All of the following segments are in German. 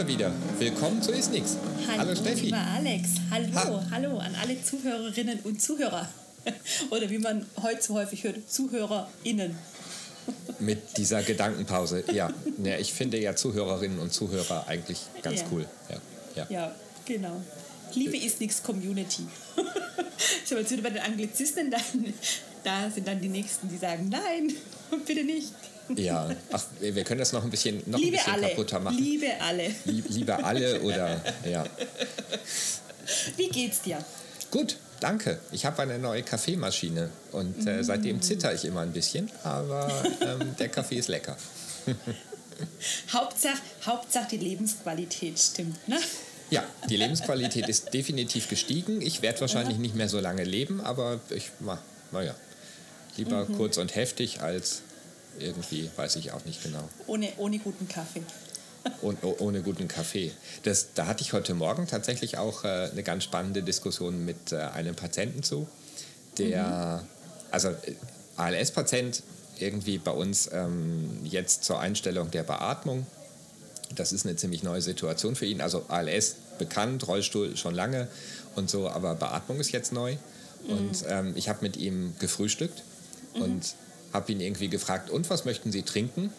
wir wieder. Willkommen zu Ist Nix. Hallo, Hallo Steffi. Lieber Alex. Hallo, Ha. hallo an alle Zuhörerinnen und Zuhörer. Oder wie man heute so häufig hört, ZuhörerInnen. Mit dieser Gedankenpause. Ja, ja ich finde ja Zuhörerinnen und Zuhörer eigentlich ganz Ja. cool. Ja, ja. Ja, genau. Liebe ist nix Community. Ich habe jetzt wieder bei den Anglizisten, dann, da sind dann die Nächsten, die sagen, nein, bitte nicht. Ja. Ach, wir können das noch ein bisschen, noch ein Liebe bisschen alle, kaputter machen. liebe alle. Lieb, lieber alle oder ja. Wie geht's dir? Gut, danke. Ich habe eine neue Kaffeemaschine und äh, seitdem zitter ich immer ein bisschen, aber ähm, der Kaffee ist lecker. Hauptsache, Hauptsache die Lebensqualität stimmt, ne? Ja, die Lebensqualität ist definitiv gestiegen. Ich werde wahrscheinlich nicht mehr so lange leben, aber ich, na, naja, lieber Mhm. kurz und heftig als irgendwie, weiß ich auch nicht genau, Ohne, ohne guten Kaffee. ohne, ohne guten Kaffee. Das, da hatte ich heute Morgen tatsächlich auch äh, eine ganz spannende Diskussion mit äh, einem Patienten zu, der, also äh, ALS-Patient irgendwie bei uns ähm, jetzt zur Einstellung der Beatmung das ist eine ziemlich neue Situation für ihn. Also ALS bekannt, Rollstuhl schon lange und so, aber Beatmung ist jetzt neu. Und ähm, ich habe mit ihm gefrühstückt und habe ihn irgendwie gefragt, und was möchten Sie trinken?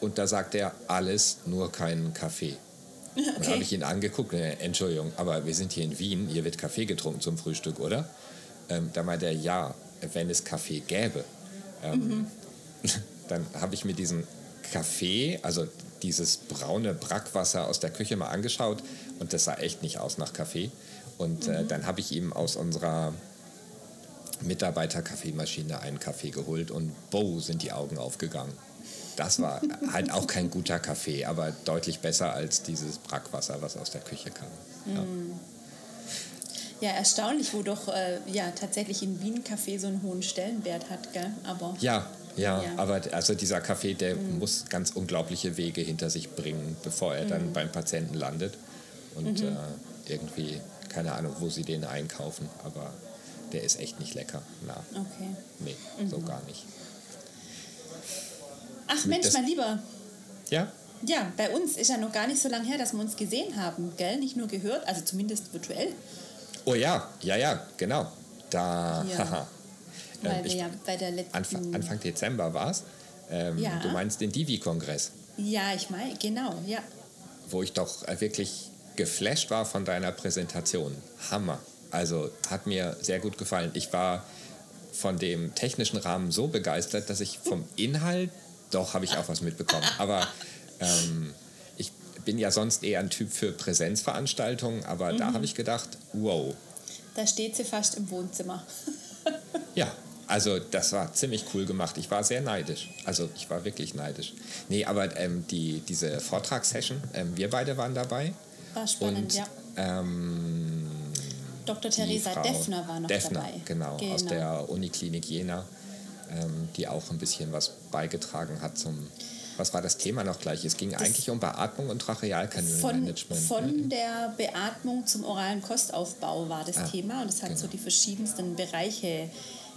Und da sagt er, alles, nur keinen Kaffee. Und dann habe ich ihn angeguckt, äh, Entschuldigung, aber wir sind hier in Wien, hier wird Kaffee getrunken zum Frühstück, oder? Ähm, da meinte er, ja, wenn es Kaffee gäbe. Ähm, Dann habe ich mir diesen Kaffee, also dieses braune Brackwasser aus der Küche mal angeschaut und das sah echt nicht aus nach Kaffee. Und äh, dann habe ich ihm aus unserer Mitarbeiter-Kaffeemaschine einen Kaffee geholt und bow, sind die Augen aufgegangen. Das war halt auch kein guter Kaffee, aber deutlich besser als dieses Brackwasser, was aus der Küche kam. Ja. Ja, erstaunlich, wo doch äh, ja, tatsächlich in Wien Kaffee so einen hohen Stellenwert hat, gell? Aber Ja, ja, Ja. aber also dieser Kaffee, der muss ganz unglaubliche Wege hinter sich bringen, bevor er dann beim Patienten landet. Und äh, irgendwie, keine Ahnung, wo sie den einkaufen, aber der ist echt nicht lecker. Na, okay. nee, so gar nicht. Ach Mensch, das- mein Lieber. Ja, Ja, bei uns ist ja noch gar nicht so lange her, dass wir uns gesehen haben, gell? Nicht nur gehört, also zumindest virtuell, oh ja, ja, ja, genau. Da, Ja. haha. weil Ähm, wir ja bei der letzten... Anfang, Anfang Dezember war es. Ähm, Ja. Du meinst den Divi-Kongress, Ja, ich meine, genau, ja. wo ich doch äh, wirklich geflasht war von deiner Präsentation. Hammer. Also hat mir sehr gut gefallen. Ich war von dem technischen Rahmen so begeistert, dass ich vom Inhalt, doch habe ich auch was mitbekommen. Aber ähm, ich bin ja sonst eher ein Typ für Präsenzveranstaltungen, aber da habe ich gedacht, wow, Da steht sie fast im Wohnzimmer. Ja, also das war ziemlich cool gemacht. Ich war sehr neidisch. Also ich war wirklich neidisch. Nee, aber ähm, die, diese Vortragssession, ähm, wir beide waren dabei. War spannend, Und ja. ähm, Dr. Theresa Deffner war noch Deffner, dabei. Genau, aus der Uniklinik Jena, ähm, die auch ein bisschen was beigetragen hat zum. Was war das Thema noch gleich? Es ging eigentlich um Beatmung und von, Trachealkanülmanagement. von der Beatmung zum oralen Kostaufbau war das Ah, Thema und es hat so genau. die verschiedensten Bereiche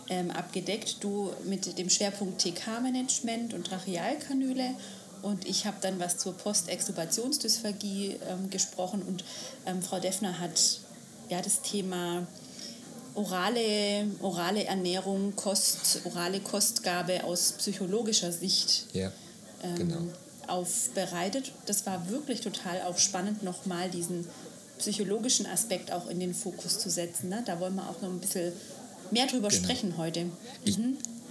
ähm, abgedeckt. Du mit dem Schwerpunkt TK-Management und Trachealkanüle und ich habe dann was zur Postextubationsdysphagie ähm, gesprochen und ähm, Frau Deffner hat ja das Thema orale, orale Ernährung, Kost, orale Kostgabe aus psychologischer Sicht Ja, ähm, genau. aufbereitet. Das war wirklich total auch spannend, nochmal diesen psychologischen Aspekt auch in den Fokus zu setzen. Ne? Da wollen wir auch noch ein bisschen mehr drüber Genau. sprechen heute. Ich,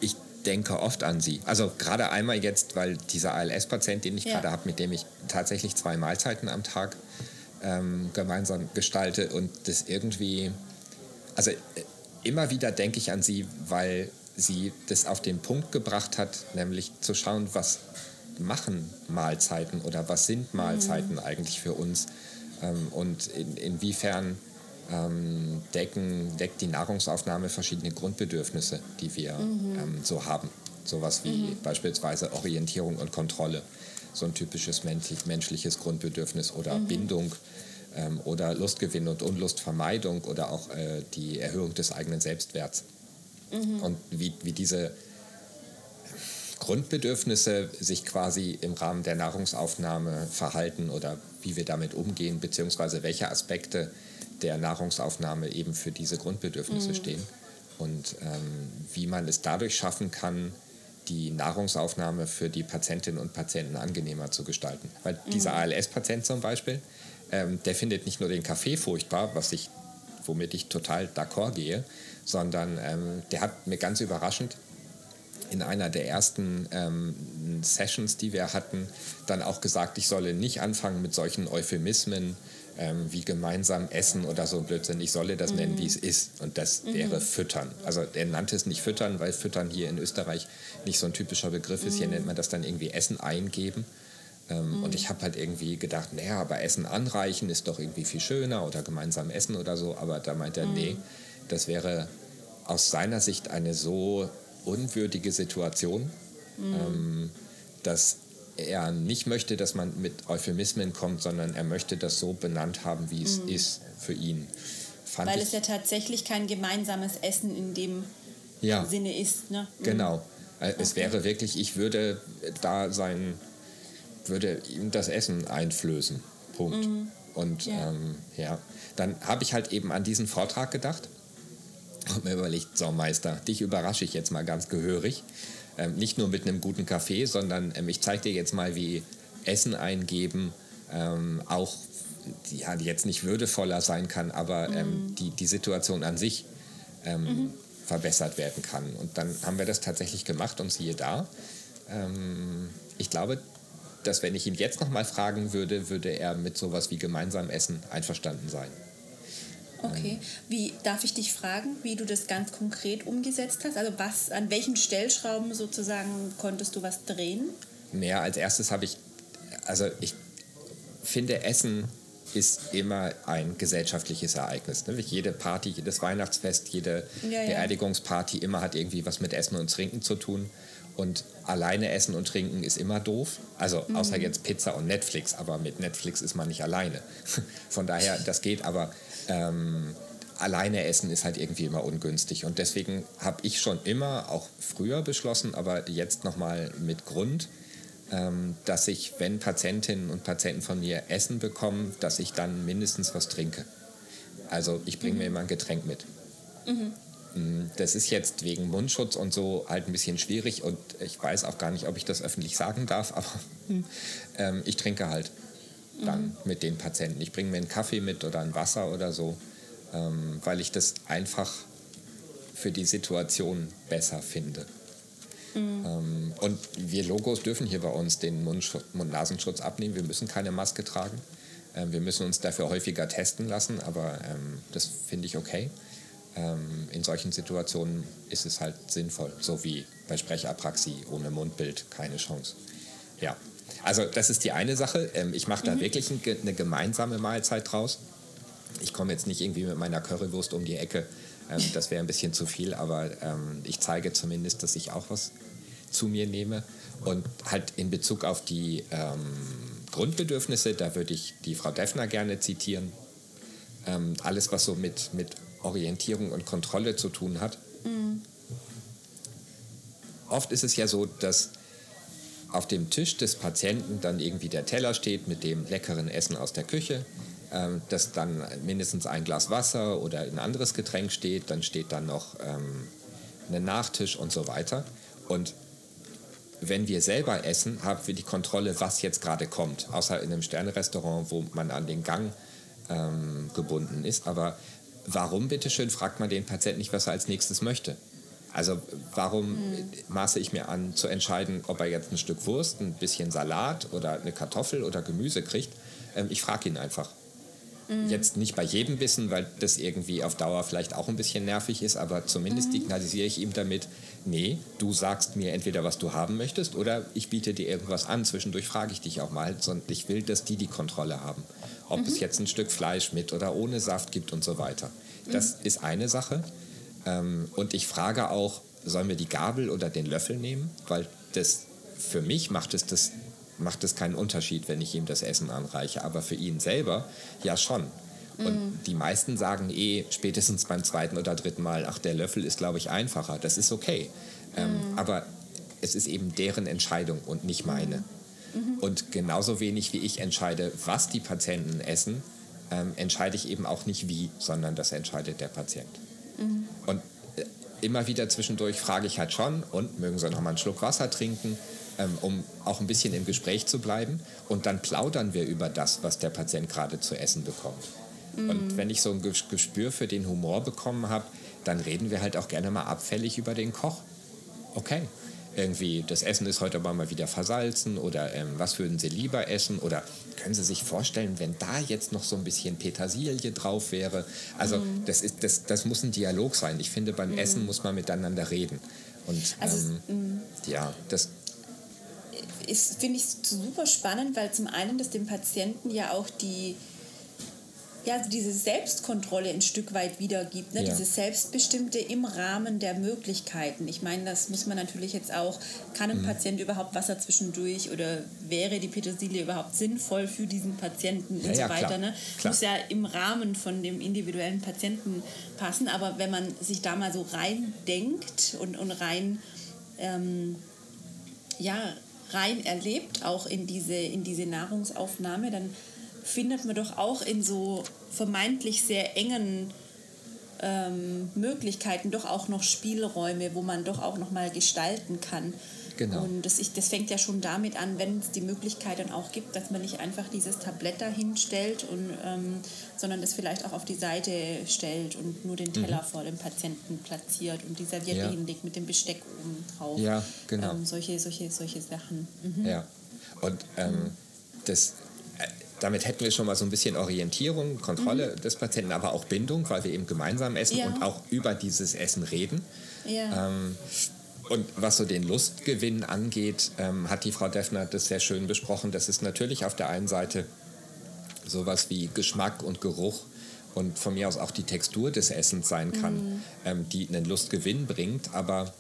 ich denke oft an sie. Also gerade einmal jetzt, weil dieser ALS-Patient, den ich Ja. gerade habe, mit dem ich tatsächlich zwei Mahlzeiten am Tag ähm, gemeinsam gestalte und das irgendwie, also äh, immer wieder denke ich an sie, weil sie das auf den Punkt gebracht hat, nämlich zu schauen, was machen Mahlzeiten oder was sind Mahlzeiten eigentlich für uns ähm, und in, inwiefern ähm, decken, deckt die Nahrungsaufnahme verschiedene Grundbedürfnisse, die wir ähm, so haben. Sowas wie beispielsweise Orientierung und Kontrolle, so ein typisches menschlich, menschliches Grundbedürfnis oder Bindung ähm, oder Lustgewinn und Unlustvermeidung oder auch äh, die Erhöhung des eigenen Selbstwerts. Und wie, wie diese Grundbedürfnisse sich quasi im Rahmen der Nahrungsaufnahme verhalten oder wie wir damit umgehen, beziehungsweise welche Aspekte der Nahrungsaufnahme eben für diese Grundbedürfnisse mhm. stehen und ähm, wie man es dadurch schaffen kann, die Nahrungsaufnahme für die Patientinnen und Patienten angenehmer zu gestalten. Weil mhm. dieser ALS-Patient zum Beispiel, ähm, der findet nicht nur den Kaffee furchtbar, was ich, womit ich total d'accord gehe, sondern ähm, der hat mir ganz überraschend in einer der ersten ähm, Sessions, die wir hatten, dann auch gesagt, ich solle nicht anfangen mit solchen Euphemismen ähm, wie gemeinsam essen oder so Blödsinn. Ich solle das mhm. nennen, wie es ist. Und das mhm. wäre füttern. Also er nannte es nicht füttern, weil füttern hier in Österreich nicht so ein typischer Begriff ist. Hier mhm. nennt man das dann irgendwie Essen eingeben. Ähm, und mhm. ich habe halt irgendwie gedacht, naja, aber Essen anreichen ist doch irgendwie viel schöner oder gemeinsam essen oder so. Aber da meint er, nee, mhm. das wäre aus seiner Sicht eine so unwürdige Situation, mhm. ähm, dass er nicht möchte, dass man mit Euphemismen kommt, sondern er möchte das so benannt haben, wie es mhm. ist für ihn. Fand Weil es ja tatsächlich kein gemeinsames Essen in dem ja, Sinne ist. Ne? Mhm. Genau. Äh, es okay. wäre wirklich, ich würde da sein, würde ihm das Essen einflößen. Punkt. Mhm. Und ja. Ähm, ja, dann habe ich halt eben an diesen Vortrag gedacht und mir überlegt, so Meister, dich überrasche ich jetzt mal ganz gehörig. Ähm, nicht nur mit einem guten Kaffee, sondern ähm, ich zeige dir jetzt mal, wie Essen eingeben ähm, auch ja, jetzt nicht würdevoller sein kann, aber ähm, mhm. die, die Situation an sich ähm, mhm. verbessert werden kann. Und dann haben wir das tatsächlich gemacht und siehe da. Ähm, ich glaube, dass wenn ich ihn jetzt nochmal fragen würde, würde er mit sowas wie gemeinsam Essen einverstanden sein. Okay. Wie darf ich dich fragen, wie du das ganz konkret umgesetzt hast? Also was, an welchen Stellschrauben sozusagen konntest du was drehen? Naja, als erstes habe ich, also ich finde Essen ist immer ein gesellschaftliches Ereignis. Ne? Jede Party, jedes Weihnachtsfest, jede ja, Beerdigungsparty, immer hat irgendwie was mit Essen und Trinken zu tun. Und alleine essen und trinken ist immer doof. Also mhm. außer jetzt Pizza und Netflix, aber mit Netflix ist man nicht alleine. Von daher, das geht, aber ähm, alleine essen ist halt irgendwie immer ungünstig. Und deswegen habe ich schon immer, auch früher beschlossen, aber jetzt nochmal mit Grund, ähm, dass ich, wenn Patientinnen und Patienten von mir Essen bekommen, dass ich dann mindestens was trinke. Also ich bringe mhm. mir immer ein Getränk mit. Mhm. Mm, das ist jetzt wegen Mundschutz und so halt ein bisschen schwierig und ich weiß auch gar nicht, ob ich das öffentlich sagen darf, aber ähm, ich trinke halt dann mhm. mit den Patienten. Ich bringe mir einen Kaffee mit oder ein Wasser oder so, ähm, weil ich das einfach für die Situation besser finde. Mhm. Ähm, und wir Logos dürfen hier bei uns den Mund-Nasenschutz abnehmen. Wir müssen keine Maske tragen. Ähm, wir müssen uns dafür häufiger testen lassen, aber ähm, das finde ich okay. Ähm, in solchen Situationen ist es halt sinnvoll, so wie bei Sprechapraxie ohne Mundbild keine Chance. Ja, also das ist die eine Sache. Ähm, ich mache da mhm. wirklich eine gemeinsame Mahlzeit draus. Ich komme jetzt nicht irgendwie mit meiner Currywurst um die Ecke. Ähm, das wäre ein bisschen zu viel, aber ähm, ich zeige zumindest, dass ich auch was zu mir nehme. Und halt in Bezug auf die ähm, Grundbedürfnisse, da würde ich die Frau Deffner gerne zitieren. Ähm, alles, was so mit, mit Orientierung und Kontrolle zu tun hat. Mhm. Oft ist es ja so, dass auf dem Tisch des Patienten dann irgendwie der Teller steht mit dem leckeren Essen aus der Küche, ähm, dass dann mindestens ein Glas Wasser oder ein anderes Getränk steht, dann steht dann noch ähm, ein Nachtisch und so weiter. Und wenn wir selber essen, haben wir die Kontrolle, was jetzt gerade kommt, außer in einem Sternerestaurant, wo man an den Gang ähm, gebunden ist. Aber warum, bitteschön, fragt man den Patienten nicht, was er als nächstes möchte? Also warum mhm. maße ich mir an zu entscheiden, ob er jetzt ein Stück Wurst, ein bisschen Salat oder eine Kartoffel oder Gemüse kriegt? Ähm, ich frage ihn einfach. Mhm. Jetzt nicht bei jedem Bissen, weil das irgendwie auf Dauer vielleicht auch ein bisschen nervig ist, aber zumindest mhm. signalisiere ich ihm damit, nee, du sagst mir entweder, was du haben möchtest oder ich biete dir irgendwas an. Zwischendurch frage ich dich auch mal, sondern ich will, dass die die Kontrolle haben. Ob es mhm. jetzt ein Stück Fleisch mit oder ohne Saft gibt und so weiter. Das mhm. ist eine Sache. Ähm, und ich frage auch, sollen wir die Gabel oder den Löffel nehmen? Weil das für mich macht es, das, macht es keinen Unterschied, wenn ich ihm das Essen anreiche. Aber für ihn selber ja schon. Und mhm. die meisten sagen eh spätestens beim zweiten oder dritten Mal, ach, der Löffel ist, glaube ich, einfacher. Das ist okay. Ähm, mhm. Aber es ist eben deren Entscheidung und nicht meine. Mhm. Und genauso wenig wie ich entscheide, was die Patienten essen, ähm, entscheide ich eben auch nicht wie, sondern das entscheidet der Patient. Mhm. Und äh, immer wieder zwischendurch frage ich halt schon, und mögen Sie noch mal einen Schluck Wasser trinken, ähm, um auch ein bisschen im Gespräch zu bleiben. Und dann plaudern wir über das, was der Patient gerade zu essen bekommt. Mhm. Und wenn ich so ein Gespür für den Humor bekommen habe, dann reden wir halt auch gerne mal abfällig über den Koch. Okay, irgendwie das Essen ist heute aber mal wieder versalzen oder ähm, was würden Sie lieber essen oder können Sie sich vorstellen, wenn da jetzt noch so ein bisschen Petersilie drauf wäre. Also mhm. das, ist, das, das muss ein Dialog sein. Ich finde, beim mhm. Essen muss man miteinander reden. Und also, ähm, ja, das finde ich super spannend, weil zum einen das dem Patienten ja auch die ja, also diese Selbstkontrolle ein Stück weit wiedergibt, ne? Ja. dieses Selbstbestimmte im Rahmen der Möglichkeiten. Ich meine, das muss man natürlich jetzt auch, kann ein mhm. Patient überhaupt Wasser zwischendurch oder wäre die Petersilie überhaupt sinnvoll für diesen Patienten und ja, so ja, weiter. Klar. Ne? Klar. Muss ja im Rahmen von dem individuellen Patienten passen, aber wenn man sich da mal so rein denkt und, und rein, ähm, ja, rein erlebt, auch in diese, in diese Nahrungsaufnahme, dann findet man doch auch in so vermeintlich sehr engen ähm, Möglichkeiten doch auch noch Spielräume, wo man doch auch noch mal gestalten kann. Genau. Und das, ich, das fängt ja schon damit an, wenn es die Möglichkeit dann auch gibt, dass man nicht einfach dieses Tablett dahin stellt, und, ähm, sondern das vielleicht auch auf die Seite stellt und nur den Teller mhm. vor dem Patienten platziert und die Serviette ja. hinlegt mit dem Besteck oben drauf. Ja, genau. Ähm, solche, solche, solche Sachen. Mhm. Ja, und ähm, das damit hätten wir schon mal so ein bisschen Orientierung, Kontrolle mhm. des Patienten, aber auch Bindung, weil wir eben gemeinsam essen ja. und auch über dieses Essen reden. Ja. Ähm, und was so den Lustgewinn angeht, ähm, hat die Frau Deffner das sehr schön besprochen. Das ist natürlich auf der einen Seite sowas wie Geschmack und Geruch und von mir aus auch die Textur des Essens sein kann, mhm. ähm, die einen Lustgewinn bringt. Aber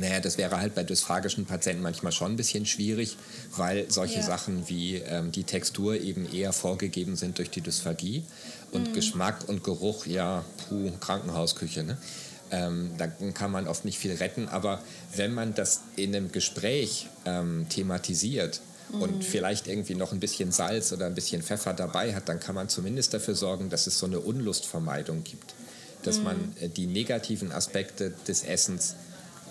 naja, das wäre halt bei dysphagischen Patienten manchmal schon ein bisschen schwierig, weil solche ja. Sachen wie ähm, die Textur eben eher vorgegeben sind durch die Dysphagie und mhm. Geschmack und Geruch, ja, puh, Krankenhausküche, ne? Ähm, dann kann man oft nicht viel retten, aber wenn man das in einem Gespräch ähm, thematisiert, und mhm. vielleicht irgendwie noch ein bisschen Salz oder ein bisschen Pfeffer dabei hat, dann kann man zumindest dafür sorgen, dass es so eine Unlustvermeidung gibt. Dass mhm. man äh, die negativen Aspekte des Essens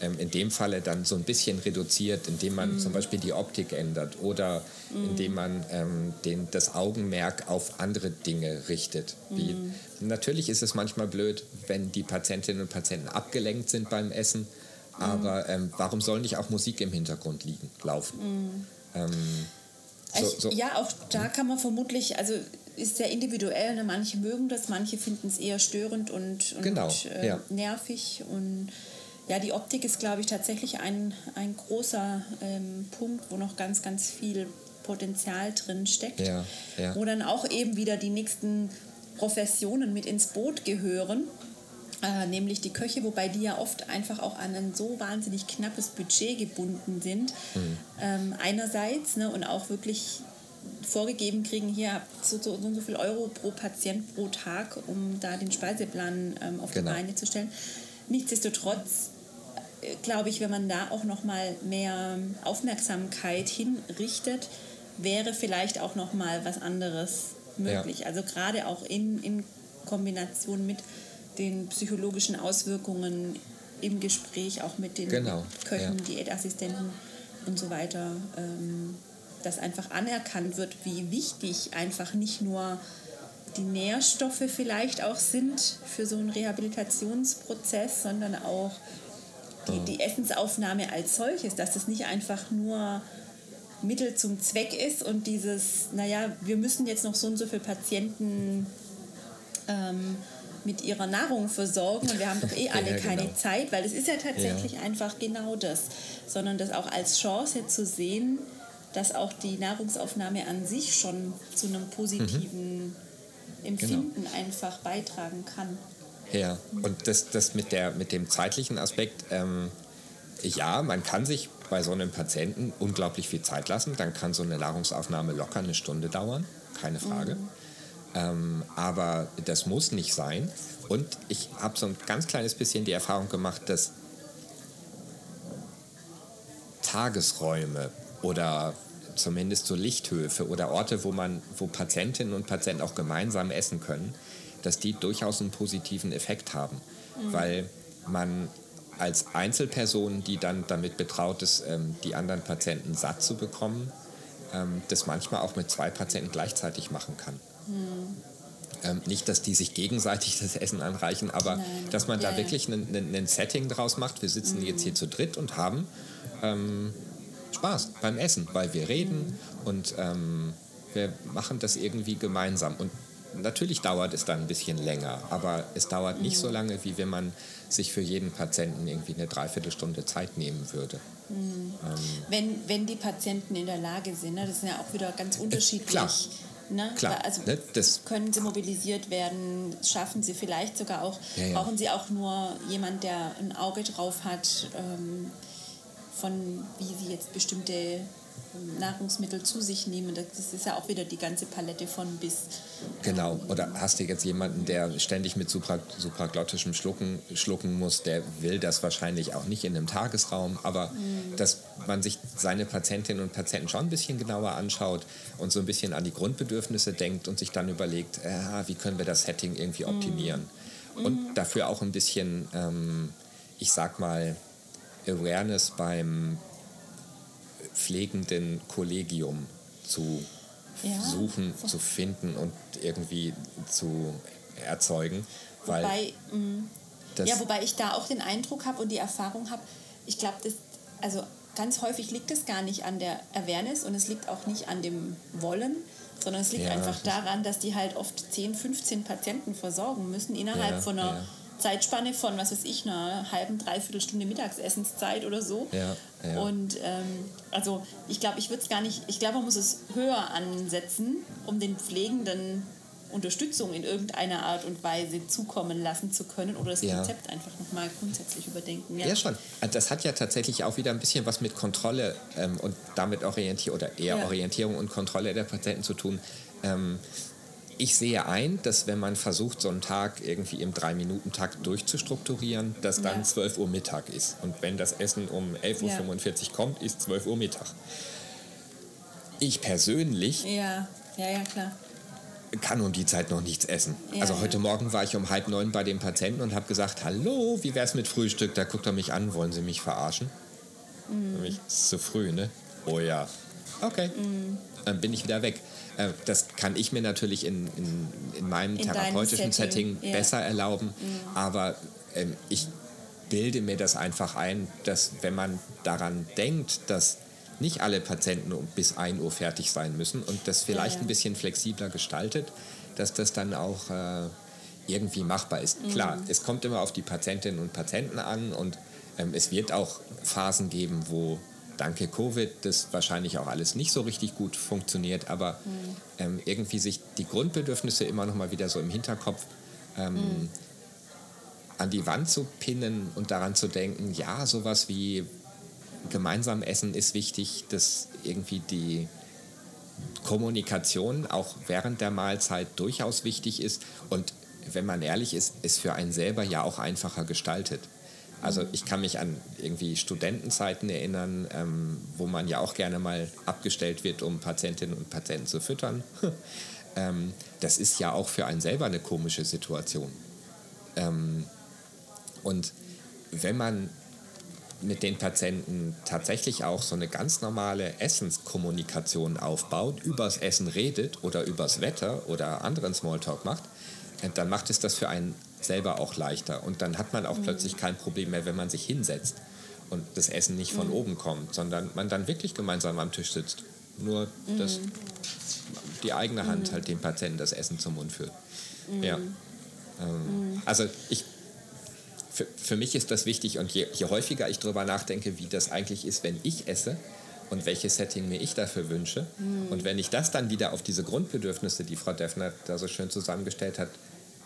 ähm, in dem Falle dann so ein bisschen reduziert, indem man mhm. zum Beispiel die Optik ändert oder mhm. indem man ähm, den, das Augenmerk auf andere Dinge richtet. Wie, mhm. Natürlich ist es manchmal blöd, wenn die Patientinnen und Patienten abgelenkt sind beim Essen, aber ähm, warum soll nicht auch Musik im Hintergrund liegen, laufen? Mhm. Ähm, so, so. Ja, auch da kann man vermutlich, also ist sehr individuell. Ne? Manche mögen das, manche finden es eher störend und, und genau, äh, ja. nervig und ja, die Optik ist, glaube ich, tatsächlich ein, ein großer ähm, Punkt, wo noch ganz, ganz viel Potenzial drin steckt. Ja, ja. Wo dann auch eben wieder die nächsten Professionen mit ins Boot gehören. Äh, nämlich die Köche, wobei die ja oft einfach auch an ein so wahnsinnig knappes Budget gebunden sind. Mhm. Ähm, einerseits ne, und auch wirklich vorgegeben kriegen, hier so, so, so viel Euro pro Patient pro Tag, um da den Speiseplan ähm, auf genau. die Beine zu stellen. Nichtsdestotrotz glaube ich, wenn man da auch noch mal mehr Aufmerksamkeit hinrichtet, wäre vielleicht auch noch mal was anderes möglich. Ja. Also gerade auch in, in Kombination mit den psychologischen Auswirkungen im Gespräch, auch mit den genau. Köchen, ja. Diätassistenten und so weiter, ähm, dass einfach anerkannt wird, wie wichtig einfach nicht nur die Nährstoffe vielleicht auch sind für so einen Rehabilitationsprozess, sondern auch die, die Essensaufnahme als solches, dass es nicht einfach nur Mittel zum Zweck ist und dieses, naja, wir müssen jetzt noch so und so viele Patienten ähm, mit ihrer Nahrung versorgen und wir haben doch eh alle ja, keine genau. Zeit, weil es ist ja tatsächlich ja. einfach genau das, sondern das auch als Chance zu sehen, dass auch die Nahrungsaufnahme an sich schon zu einem positiven mhm. Empfinden genau. einfach beitragen kann. Ja, und das, das mit, der, mit dem zeitlichen Aspekt, ähm, ja, man kann sich bei so einem Patienten unglaublich viel Zeit lassen. Dann kann so eine Nahrungsaufnahme locker eine Stunde dauern, keine Frage. Mhm. Ähm, aber das muss nicht sein. Und ich habe so ein ganz kleines bisschen die Erfahrung gemacht, dass Tagesräume oder zumindest so Lichthöfe oder Orte, wo man, wo Patientinnen und Patienten auch gemeinsam essen können, dass die durchaus einen positiven Effekt haben, mhm. weil man als Einzelperson, die dann damit betraut ist, ähm, die anderen Patienten satt zu bekommen, ähm, das manchmal auch mit zwei Patienten gleichzeitig machen kann. Mhm. Ähm, nicht, dass die sich gegenseitig das Essen anreichen, aber Nein. dass man ja, da wirklich ein Setting draus macht. Wir sitzen mhm. jetzt hier zu dritt und haben ähm, Spaß beim Essen, weil wir reden mhm. und ähm, wir machen das irgendwie gemeinsam. Und natürlich dauert es dann ein bisschen länger, aber es dauert nicht so lange, wie wenn man sich für jeden Patienten irgendwie eine Dreiviertelstunde Zeit nehmen würde. Mhm. Ähm, wenn, wenn die Patienten in der Lage sind, ne, das sind ja auch wieder ganz unterschiedlich. Klar. Ne? Klar, also ne? können sie mobilisiert werden, schaffen sie vielleicht sogar auch, ja, ja. brauchen sie auch nur jemand, der ein Auge drauf hat, ähm, von wie sie jetzt bestimmte Nahrungsmittel zu sich nehmen. Das ist ja auch wieder die ganze Palette von bis. Genau. Oder hast du jetzt jemanden, der ständig mit supra, supraglottischem Schlucken schlucken muss, der will das wahrscheinlich auch nicht in einem Tagesraum, aber mhm. dass man sich seine Patientinnen und Patienten schon ein bisschen genauer anschaut und so ein bisschen an die Grundbedürfnisse denkt und sich dann überlegt, äh, wie können wir das Setting irgendwie mhm. optimieren. Mhm. Und dafür auch ein bisschen, ähm, ich sag mal, Awareness beim pflegenden Kollegium zu ja. suchen, zu finden und irgendwie zu erzeugen. Weil wobei, mm, ja, wobei ich da auch den Eindruck habe und die Erfahrung habe, ich glaube, das, also ganz häufig liegt es gar nicht an der Awareness und es liegt auch nicht an dem Wollen, sondern es liegt ja, einfach daran, dass die halt oft 10, 15 Patienten versorgen müssen innerhalb ja, von einer Zeitspanne von, was weiß ich, einer halben, dreiviertel Stunde Mittagsessenszeit oder so. Ja. Und ähm, also ich glaube, ich würde es gar nicht, ich glaube, man muss es höher ansetzen, um den Pflegenden Unterstützung in irgendeiner Art und Weise zukommen lassen zu können oder das ja. Konzept einfach nochmal grundsätzlich überdenken. Ja. ja, schon. Das hat ja tatsächlich auch wieder ein bisschen was mit Kontrolle ähm, und damit Orientierung oder eher. Orientierung und Kontrolle der Patienten zu tun. Ähm, ich sehe ein, dass wenn man versucht, so einen Tag irgendwie im Drei-Minuten-Takt durchzustrukturieren, dass dann ja. 12 Uhr Mittag ist. Und wenn das Essen um 11.45 Uhr ja. kommt, ist 12 Uhr Mittag. Ich persönlich ja. Ja, ja, klar. kann um die Zeit noch nichts essen. Ja, also heute Morgen war ich um halb neun bei dem Patienten und habe gesagt, hallo, wie wäre es mit Frühstück? Da guckt er mich an, wollen Sie mich verarschen? Mhm. Mich, ist zu früh, ne? Oh ja. Okay. Mhm. Dann bin ich wieder weg. Äh, das kann ich mir natürlich in, in, in meinem in therapeutischen Setting, Setting besser erlauben, mhm. aber ähm, ich bilde mir das einfach ein, dass wenn man daran denkt, dass nicht alle Patienten bis 1 Uhr fertig sein müssen und das vielleicht ja, ja. ein bisschen flexibler gestaltet, dass das dann auch äh, irgendwie machbar ist. Mhm. Klar, es kommt immer auf die Patientinnen und Patienten an und ähm, es wird auch Phasen geben, wo danke Covid das wahrscheinlich auch alles nicht so richtig gut funktioniert, aber mhm. ähm, irgendwie sich die Grundbedürfnisse immer noch mal wieder so im Hinterkopf ähm, mhm. an die Wand zu pinnen und daran zu denken, ja, sowas wie gemeinsam essen ist wichtig, dass irgendwie die Kommunikation auch während der Mahlzeit durchaus wichtig ist und wenn man ehrlich ist, ist für einen selber ja auch einfacher gestaltet. Also ich kann mich an irgendwie Studentenzeiten erinnern, ähm, wo man ja auch gerne mal abgestellt wird, um Patientinnen und Patienten zu füttern. ähm, das ist ja auch für einen selber eine komische Situation. Ähm, und wenn man mit den Patienten tatsächlich auch so eine ganz normale Essenskommunikation aufbaut, übers Essen redet oder übers Wetter oder anderen Smalltalk macht, äh, dann macht es das für einen selber auch leichter. Und dann hat man auch mhm. plötzlich kein Problem mehr, wenn man sich hinsetzt und das Essen nicht von mhm. oben kommt, sondern man dann wirklich gemeinsam am Tisch sitzt. Nur, dass mhm. die eigene Hand mhm. halt dem Patienten das Essen zum Mund führt. Mhm. Ja. Ähm, also ich für, für mich ist das wichtig und je, je häufiger ich darüber nachdenke, wie das eigentlich ist, wenn ich esse, und welches Setting mir ich dafür wünsche. Mhm. Und wenn ich das dann wieder auf diese Grundbedürfnisse, die Frau Deffner da so schön zusammengestellt hat,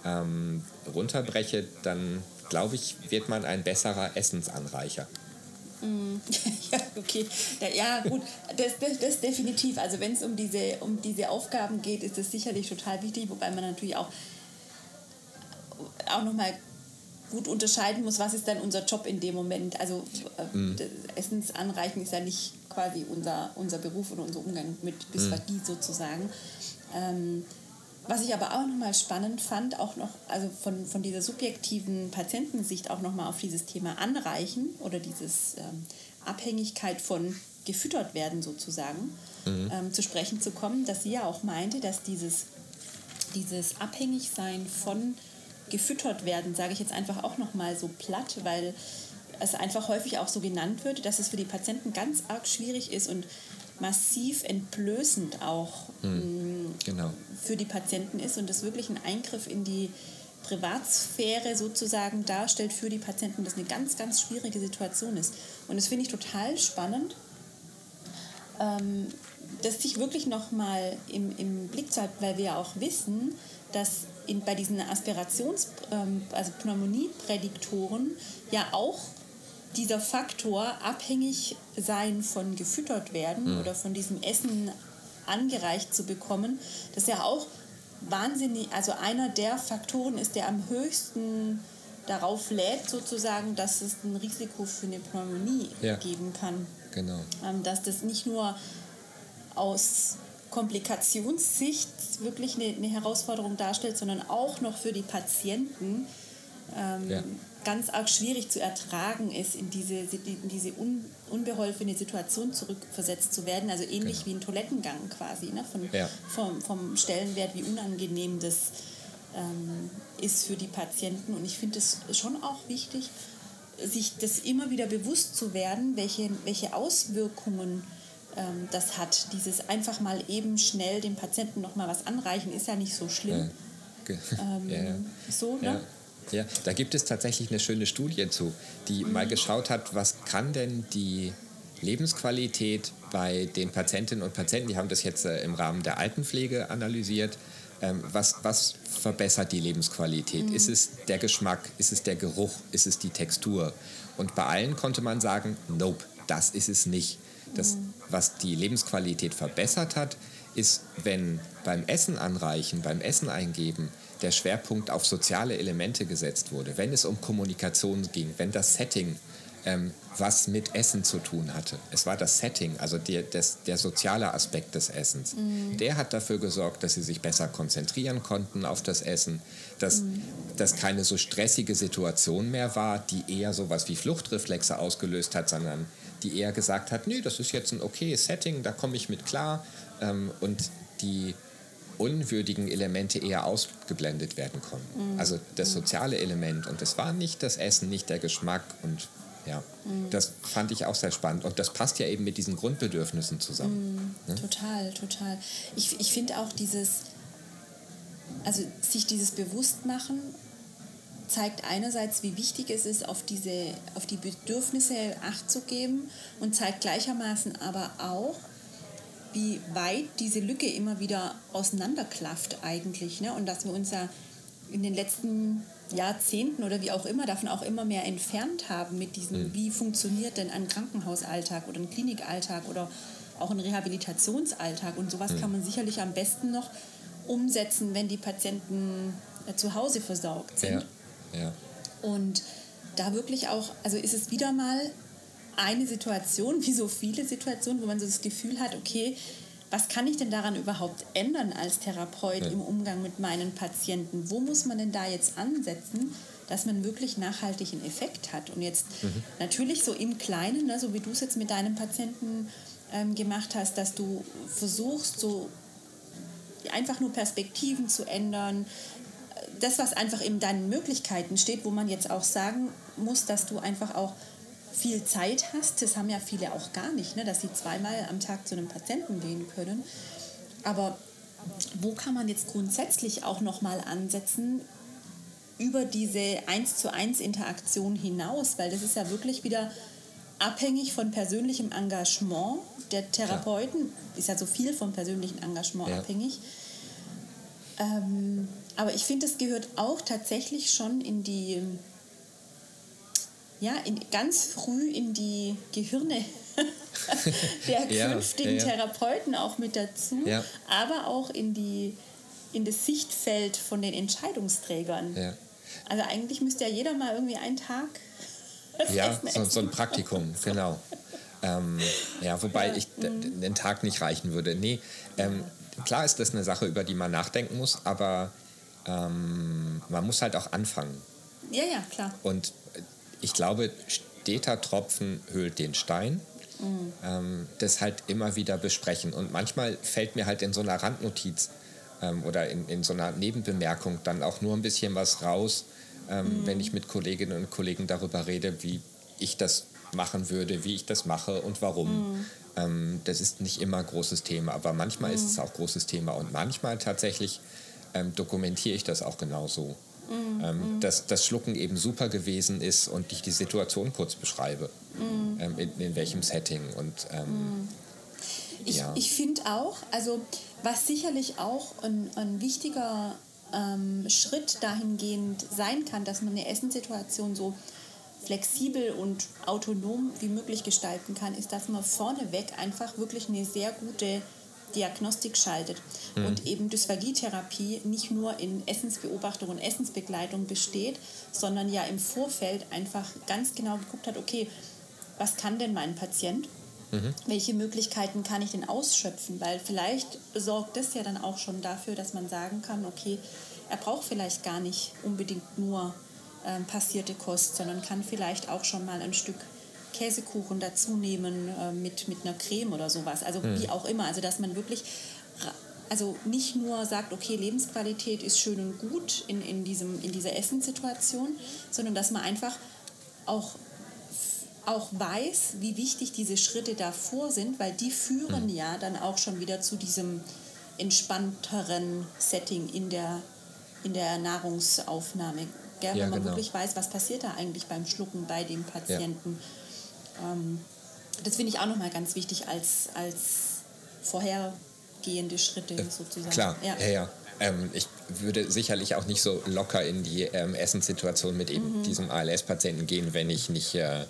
ähm, runterbreche, dann glaube ich, wird man ein besserer Essensanreicher. Mm, ja, okay. Ja, gut, das, das, das definitiv. Also wenn es um diese, um diese Aufgaben geht, ist das sicherlich total wichtig, wobei man natürlich auch, auch nochmal gut unterscheiden muss, was ist dann unser Job in dem Moment. Also äh, mhm. Essensanreichen ist ja nicht quasi unser, unser Beruf oder unser Umgang mit Dysphagie mhm. sozusagen. Ähm, was ich aber auch nochmal spannend fand, auch noch, also von, von dieser subjektiven Patientensicht auch nochmal auf dieses Thema Anreichen oder dieses ähm, Abhängigkeit von gefüttert werden sozusagen mhm. ähm, zu sprechen zu kommen, dass sie ja auch meinte, dass dieses, dieses Abhängigsein von gefüttert werden, sage ich jetzt einfach auch nochmal so platt, weil es einfach häufig auch so genannt wird, dass es für die Patienten ganz arg schwierig ist und massiv entblößend auch mhm. genau. für die Patienten ist und das wirklich ein Eingriff in die Privatsphäre sozusagen darstellt für die Patienten, das eine ganz, ganz schwierige Situation ist. Und das finde ich total spannend, ähm, das sich wirklich nochmal im, im Blick zu halten, weil wir ja auch wissen, dass in, bei diesen Aspirations-, ähm, also Pneumonie-Prädiktoren ja auch dieser Faktor abhängig sein von gefüttert werden mhm. oder von diesem Essen angereicht zu bekommen, das ja auch wahnsinnig, also einer der Faktoren ist, der am höchsten darauf lädt, sozusagen, dass es ein Risiko für eine Pneumonie ja. geben kann. Genau. Ähm, dass das nicht nur aus Komplikationssicht wirklich eine, eine, Herausforderung darstellt, sondern auch noch für die Patienten ähm, ja. Ganz arg schwierig zu ertragen ist, in diese, in diese un, unbeholfene Situation zurückversetzt zu werden. Also ähnlich genau. wie ein Toilettengang quasi, ne? Von, ja. vom, vom Stellenwert, wie unangenehm das ähm, ist für die Patienten. Und ich finde es schon auch wichtig, sich das immer wieder bewusst zu werden, welche, welche Auswirkungen ähm, das hat. Dieses einfach mal eben schnell dem Patienten noch mal was anreichen, ist ja nicht so schlimm. Ja. Ähm, ja, ja. So, ne? Ja, da gibt es tatsächlich eine schöne Studie zu, die mal geschaut hat, was kann denn die Lebensqualität bei den Patientinnen und Patienten, die haben das jetzt äh, im Rahmen der Altenpflege analysiert, ähm, was, was verbessert die Lebensqualität? Mhm. Ist es der Geschmack? Ist es der Geruch? Ist es die Textur? Und bei allen konnte man sagen, nope, das ist es nicht. Das, mhm. was die Lebensqualität verbessert hat, ist, wenn beim Essen anreichen, beim Essen eingeben, der Schwerpunkt auf soziale Elemente gesetzt wurde, wenn es um Kommunikation ging, wenn das Setting ähm, was mit Essen zu tun hatte. Es war das Setting, also der, das, der soziale Aspekt des Essens. Mhm. Der hat dafür gesorgt, dass sie sich besser konzentrieren konnten auf das Essen, dass mhm. das keine so stressige Situation mehr war, die eher so was wie Fluchtreflexe ausgelöst hat, sondern die eher gesagt hat, nö, das ist jetzt ein okayes Setting, da komme ich mit klar ähm, und die unwürdigen Elemente eher ausgeblendet werden konnten. Mhm. Also das mhm. soziale Element und es war nicht das Essen, nicht der Geschmack und ja, mhm. das fand ich auch sehr spannend. Und das passt ja eben mit diesen Grundbedürfnissen zusammen. Mhm. Ne? Total, total. Ich, ich finde auch dieses, also sich dieses Bewusstmachen zeigt einerseits, wie wichtig es ist, auf, diese, auf die Bedürfnisse Acht zu geben und zeigt gleichermaßen aber auch, wie weit diese Lücke immer wieder auseinanderklafft eigentlich. Ne? Und dass wir uns ja in den letzten Jahrzehnten oder wie auch immer davon auch immer mehr entfernt haben mit diesem, mhm. wie funktioniert denn ein Krankenhausalltag oder ein Klinikalltag oder auch ein Rehabilitationsalltag. Und sowas mhm. kann man sicherlich am besten noch umsetzen, wenn die Patienten äh, zu Hause versorgt sind. Ja. Ja. Und da wirklich auch, also ist es wieder mal eine Situation, wie so viele Situationen, wo man so das Gefühl hat, okay, was kann ich denn daran überhaupt ändern als Therapeut ja. im Umgang mit meinen Patienten? Wo muss man denn da jetzt ansetzen, dass man wirklich nachhaltigen Effekt hat? Und jetzt mhm. natürlich so im Kleinen, ne, so wie du es jetzt mit deinem Patienten ähm, gemacht hast, dass du versuchst, so einfach nur Perspektiven zu ändern, das, was einfach in deinen Möglichkeiten steht, wo man jetzt auch sagen muss, dass du einfach auch viel Zeit hast, das haben ja viele auch gar nicht, ne, dass sie zweimal am Tag zu einem Patienten gehen können. Aber wo kann man jetzt grundsätzlich auch nochmal ansetzen über diese 1 zu 1 Interaktion hinaus? Weil das ist ja wirklich wieder abhängig von persönlichem Engagement der Therapeuten. Ist ja so viel vom persönlichen Engagement ja. abhängig. Ähm, aber ich finde, es gehört auch tatsächlich schon in die ja, in, ganz früh in die Gehirne der künftigen ja, ja. Therapeuten auch mit dazu, aber auch in, die, in das Sichtfeld von den Entscheidungsträgern. Also eigentlich müsste ja jeder mal irgendwie einen Tag. Ja, so, so, ein Praktikum, genau. Ähm, ja, wobei ich mhm. den Tag nicht reichen würde. Nee, ähm, klar ist das eine Sache, über die man nachdenken muss, aber ähm, man muss halt auch anfangen. Ja, ja, klar. Und ich glaube, steter Tropfen höhlt den Stein. Mhm. Ähm, das halt immer wieder besprechen. Und manchmal fällt mir halt in so einer Randnotiz ähm, oder in, in so einer Nebenbemerkung dann auch nur ein bisschen was raus, ähm, mhm. wenn ich mit Kolleginnen und Kollegen darüber rede, wie ich das machen würde, wie ich das mache und warum. Mhm. Ähm, das ist nicht immer großes Thema, aber manchmal ist mhm. es auch großes Thema und manchmal tatsächlich ähm, dokumentiere ich das auch genauso. Mhm. Ähm, mhm. dass das Schlucken eben super gewesen ist und ich die Situation kurz beschreibe, mhm. ähm, in, in, welchem Setting. Und, ähm, mhm. ich, ja. ich finde auch, also was sicherlich auch ein, ein wichtiger ähm, Schritt dahingehend sein kann, dass man eine Essenssituation so flexibel und autonom wie möglich gestalten kann, ist, dass man vorneweg einfach wirklich eine sehr gute Diagnostik schaltet mhm. und eben Dysphagietherapie nicht nur in Essensbeobachtung und Essensbegleitung besteht, sondern ja im Vorfeld einfach ganz genau geguckt hat, okay, was kann denn mein Patient? Mhm. Welche Möglichkeiten kann ich denn ausschöpfen? Weil vielleicht sorgt das ja dann auch schon dafür, dass man sagen kann, okay, er braucht vielleicht gar nicht unbedingt nur ähm, passierte Kost, sondern kann vielleicht auch schon mal ein Stück Käsekuchen dazu nehmen äh, mit, mit einer Creme oder sowas. Also mhm. wie auch immer. Also dass man wirklich also nicht nur sagt, okay, Lebensqualität ist schön und gut in, in, diesem, in dieser Essenssituation, sondern dass man einfach auch, auch weiß, wie wichtig diese Schritte davor sind, weil die führen mhm. ja dann auch schon wieder zu diesem entspannteren Setting in der, in der Nahrungsaufnahme. Gell? Ja, Wenn man genau. wirklich weiß, was passiert da eigentlich beim Schlucken bei dem Patienten. Ja. Ähm, das finde ich auch nochmal ganz wichtig als, als vorhergehende Schritte äh, sozusagen. Klar, ja, ja. ja. Ähm, ich würde sicherlich auch nicht so locker in die ähm, Essenssituation mit eben mhm. diesem ALS-Patienten gehen, wenn ich nicht äh,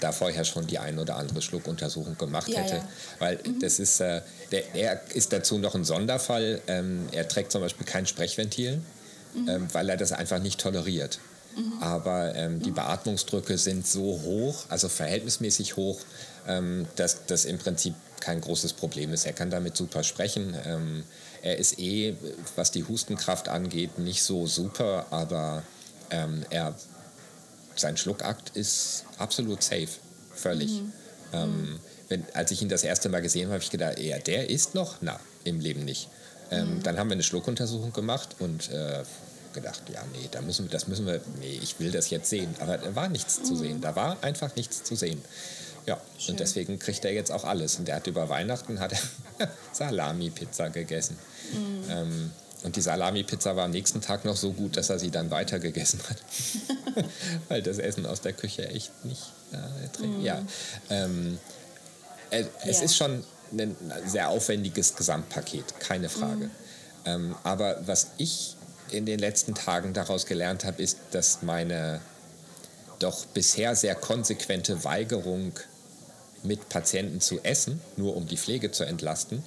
da vorher schon die ein oder andere Schluckuntersuchung gemacht ja, hätte. Ja. Weil mhm. das ist, äh, der, er ist dazu noch ein Sonderfall. Ähm, er trägt zum Beispiel kein Sprechventil, mhm. Ähm, weil er das einfach nicht toleriert. Mhm. Aber ähm, die Beatmungsdrücke sind so hoch, also verhältnismäßig hoch, ähm, dass das im Prinzip kein großes Problem ist. Er kann damit super sprechen. Ähm, er ist eh, was die Hustenkraft angeht, nicht so super, aber ähm, er, sein Schluckakt ist absolut safe, völlig. Mhm. Ähm, mhm. Wenn, als ich ihn das erste Mal gesehen habe, habe ich gedacht, ja, der ist noch? Na, im Leben nicht. Ähm, mhm. Dann haben wir eine Schluckuntersuchung gemacht und äh, gedacht, ja, nee, da müssen wir, das müssen wir, nee, ich will das jetzt sehen. Aber da war nichts zu sehen. Da war einfach nichts zu sehen. Ja, Schön. und deswegen kriegt er jetzt auch alles. Und er hat über Weihnachten hat er Salami-Pizza gegessen. Mhm. Ähm, und die Salami-Pizza war am nächsten Tag noch so gut, dass er sie dann weiter gegessen hat. Weil das Essen aus der Küche echt nicht äh, mhm. Ja, ähm, äh, es ja. ist schon ein sehr aufwendiges Gesamtpaket, keine Frage. Mhm. Ähm, aber was ich in den letzten Tagen daraus gelernt habe, ist, dass meine doch bisher sehr konsequente Weigerung, mit Patienten zu essen, nur um die Pflege zu entlasten,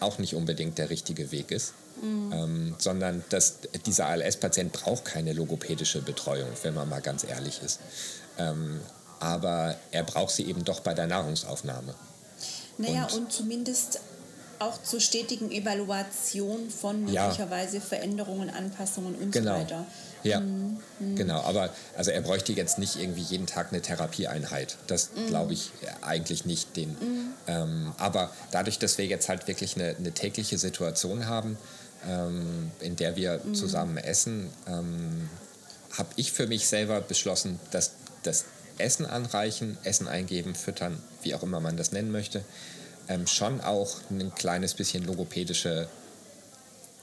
auch nicht unbedingt der richtige Weg ist. Mhm. Ähm, sondern dass dieser ALS-Patient braucht keine logopädische Betreuung, wenn man mal ganz ehrlich ist. Ähm, aber er braucht sie eben doch bei der Nahrungsaufnahme. Naja, und, und zumindest auch zur stetigen Evaluation von möglicherweise ja. Veränderungen, Anpassungen und genau. so weiter. Ja, mhm. genau. Aber also er bräuchte jetzt nicht irgendwie jeden Tag eine Therapieeinheit. Das mhm. glaube ich eigentlich nicht. Den, mhm. ähm, aber dadurch, dass wir jetzt halt wirklich eine, eine tägliche Situation haben, ähm, in der wir mhm. zusammen essen, ähm, habe ich für mich selber beschlossen, dass das Essen anreichen, Essen eingeben, füttern, wie auch immer man das nennen möchte, ähm, schon auch ein kleines bisschen logopädische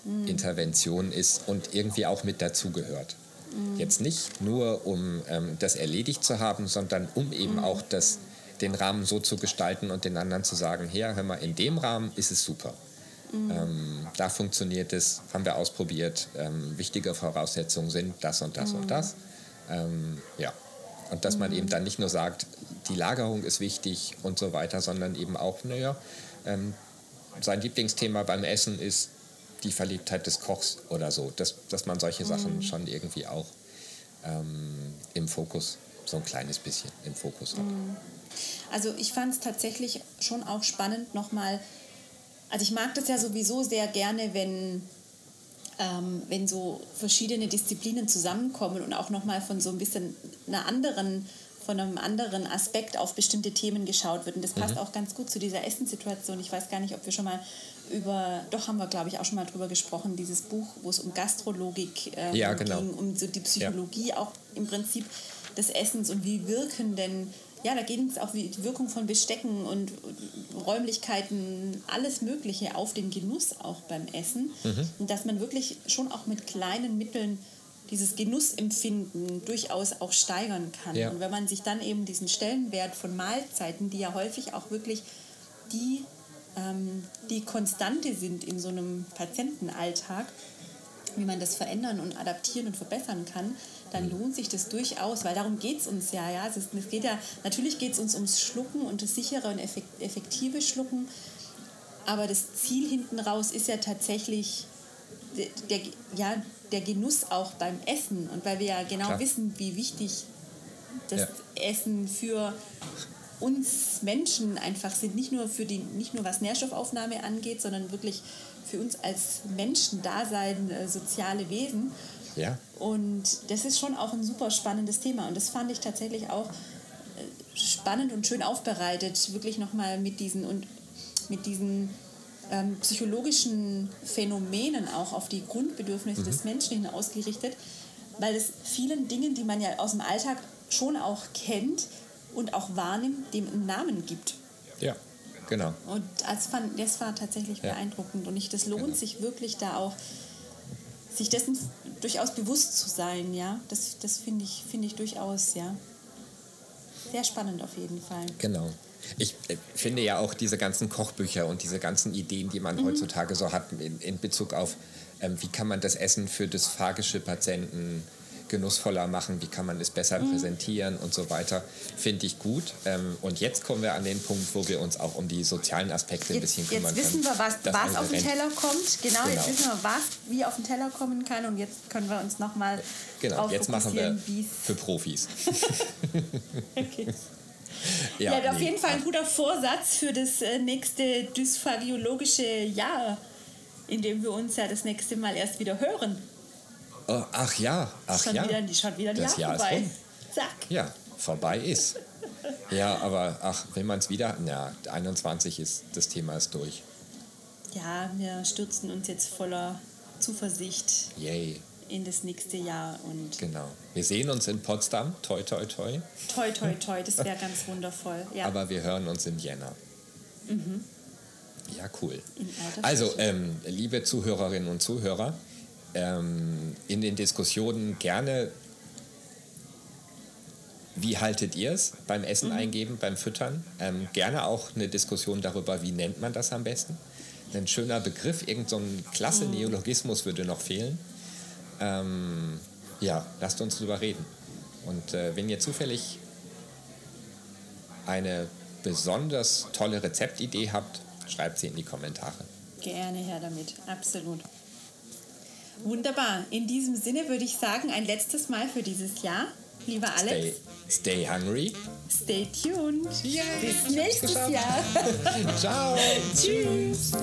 mhm. Intervention ist und irgendwie auch mit dazugehört. Mhm. Jetzt nicht nur, um ähm, das erledigt zu haben, sondern um eben mhm. auch das, den Rahmen so zu gestalten und den anderen zu sagen, her, hör mal, in dem Rahmen ist es super. Mhm. Ähm, da funktioniert es, haben wir ausprobiert. Ähm, wichtige Voraussetzungen sind das und das und mhm. das. Ähm, ja. Und dass man eben dann nicht nur sagt, die Lagerung ist wichtig und so weiter, sondern eben auch, naja, ähm, sein Lieblingsthema beim Essen ist die Verliebtheit des Kochs oder so, dass, dass man solche Sachen mhm. schon irgendwie auch ähm, im Fokus, so ein kleines bisschen im Fokus hat. Also ich fand es tatsächlich schon auch spannend nochmal, also ich mag das ja sowieso sehr gerne, wenn, ähm, wenn so verschiedene Disziplinen zusammenkommen und auch nochmal von so ein bisschen einer anderen, von einem anderen Aspekt auf bestimmte Themen geschaut wird. Und das passt auch ganz gut zu dieser Essenssituation. Ich weiß gar nicht, ob wir schon mal über, doch haben wir, glaube ich, auch schon mal drüber gesprochen, dieses Buch, wo es um Gastrologik ähm, Ja, genau. ging, um so die Psychologie auch im Prinzip des Essens und wie wirken denn, ja, da ging es auch wie die Wirkung von Bestecken und Räumlichkeiten, alles Mögliche auf den Genuss auch beim Essen. Und dass man wirklich schon auch mit kleinen Mitteln dieses Genussempfinden durchaus auch steigern kann. Ja. Und wenn man sich dann eben diesen Stellenwert von Mahlzeiten, die ja häufig auch wirklich die, ähm, die Konstante sind in so einem Patientenalltag, wie man das verändern und adaptieren und verbessern kann, dann lohnt sich das durchaus, weil darum geht es uns ja. ja. Es, ist, es geht ja natürlich geht es uns ums Schlucken und das sichere und effek- effektive Schlucken, aber das Ziel hinten raus ist ja tatsächlich der, der, ja, der Genuss auch beim Essen. Und weil wir ja genau Klar. wissen, wie wichtig das Ja. Essen für uns Menschen einfach sind, nicht nur, für die, nicht nur was Nährstoffaufnahme angeht, sondern wirklich für uns als Menschen Dasein, äh, soziale Wesen. Ja, Und das ist schon auch ein super spannendes Thema. Und das fand ich tatsächlich auch äh, spannend und schön aufbereitet, wirklich nochmal mit diesen und mit diesen ähm, psychologischen Phänomenen auch auf die Grundbedürfnisse des Menschen hin ausgerichtet, weil es vielen Dingen, die man ja aus dem Alltag schon auch kennt und auch wahrnimmt, dem einen Namen gibt. ja, genau. Und das, fand, das war tatsächlich Ja. beeindruckend. Und ich, das lohnt Genau. sich wirklich da auch, sich dessen durchaus bewusst zu sein. Ja? Das, das finde ich, finde ich durchaus, ja. Sehr spannend auf jeden Fall. Genau. Ich äh, finde ja auch diese ganzen Kochbücher und diese ganzen Ideen, die man heutzutage so hat in, in Bezug auf, ähm, wie kann man das Essen für dysphagische Patienten genussvoller machen, wie kann man es besser präsentieren und so weiter, finde ich gut. Ähm, und jetzt kommen wir an den Punkt, wo wir uns auch um die sozialen Aspekte ein Jetzt, bisschen kümmern jetzt wissen können. wir, was, was auf den Teller kommt. Genau, Genau. jetzt wissen wir, was wie auf den Teller kommen kann. Und jetzt können wir uns nochmal Genau, jetzt machen wir für Profis. Okay. Ja, auf nee, jeden Fall ein guter Vorsatz für das äh, nächste dysphagiologische Jahr, in dem wir uns ja das nächste Mal erst wieder hören. Oh, ach ja, ach schon ja. wieder, schon wieder Das Jahr Jahr ist vorbei. rum. Zack. Ja, vorbei ist. Ja, aber ach, wenn man es wieder, na, 21 ist, das Thema ist durch. Ja, wir stürzen uns jetzt voller Zuversicht Yay, in das nächste Jahr und genau. Wir sehen uns in Potsdam, toi toi toi, toi, toi, toi, das wäre ganz wundervoll. Ja, aber wir hören uns im Jänner. Ja, cool. in Also, ähm, liebe Zuhörerinnen und Zuhörer, ähm, in den Diskussionen gerne, wie haltet ihr es beim Essen Mhm. eingeben, beim Füttern? Ähm, gerne auch eine Diskussion darüber, wie nennt man das am besten? Ein schöner Begriff, irgendein so klasse Mhm. Neologismus würde noch fehlen. Ähm, ja, lasst uns drüber reden. Und äh, wenn ihr zufällig eine besonders tolle Rezeptidee habt, schreibt sie in die Kommentare. Gerne her damit, absolut. Wunderbar. In diesem Sinne würde ich sagen, ein letztes Mal für dieses Jahr. Lieber Stay, Alex, stay hungry. stay tuned. Yay, Bis nächstes. Jahr. Ciao. Tschüss.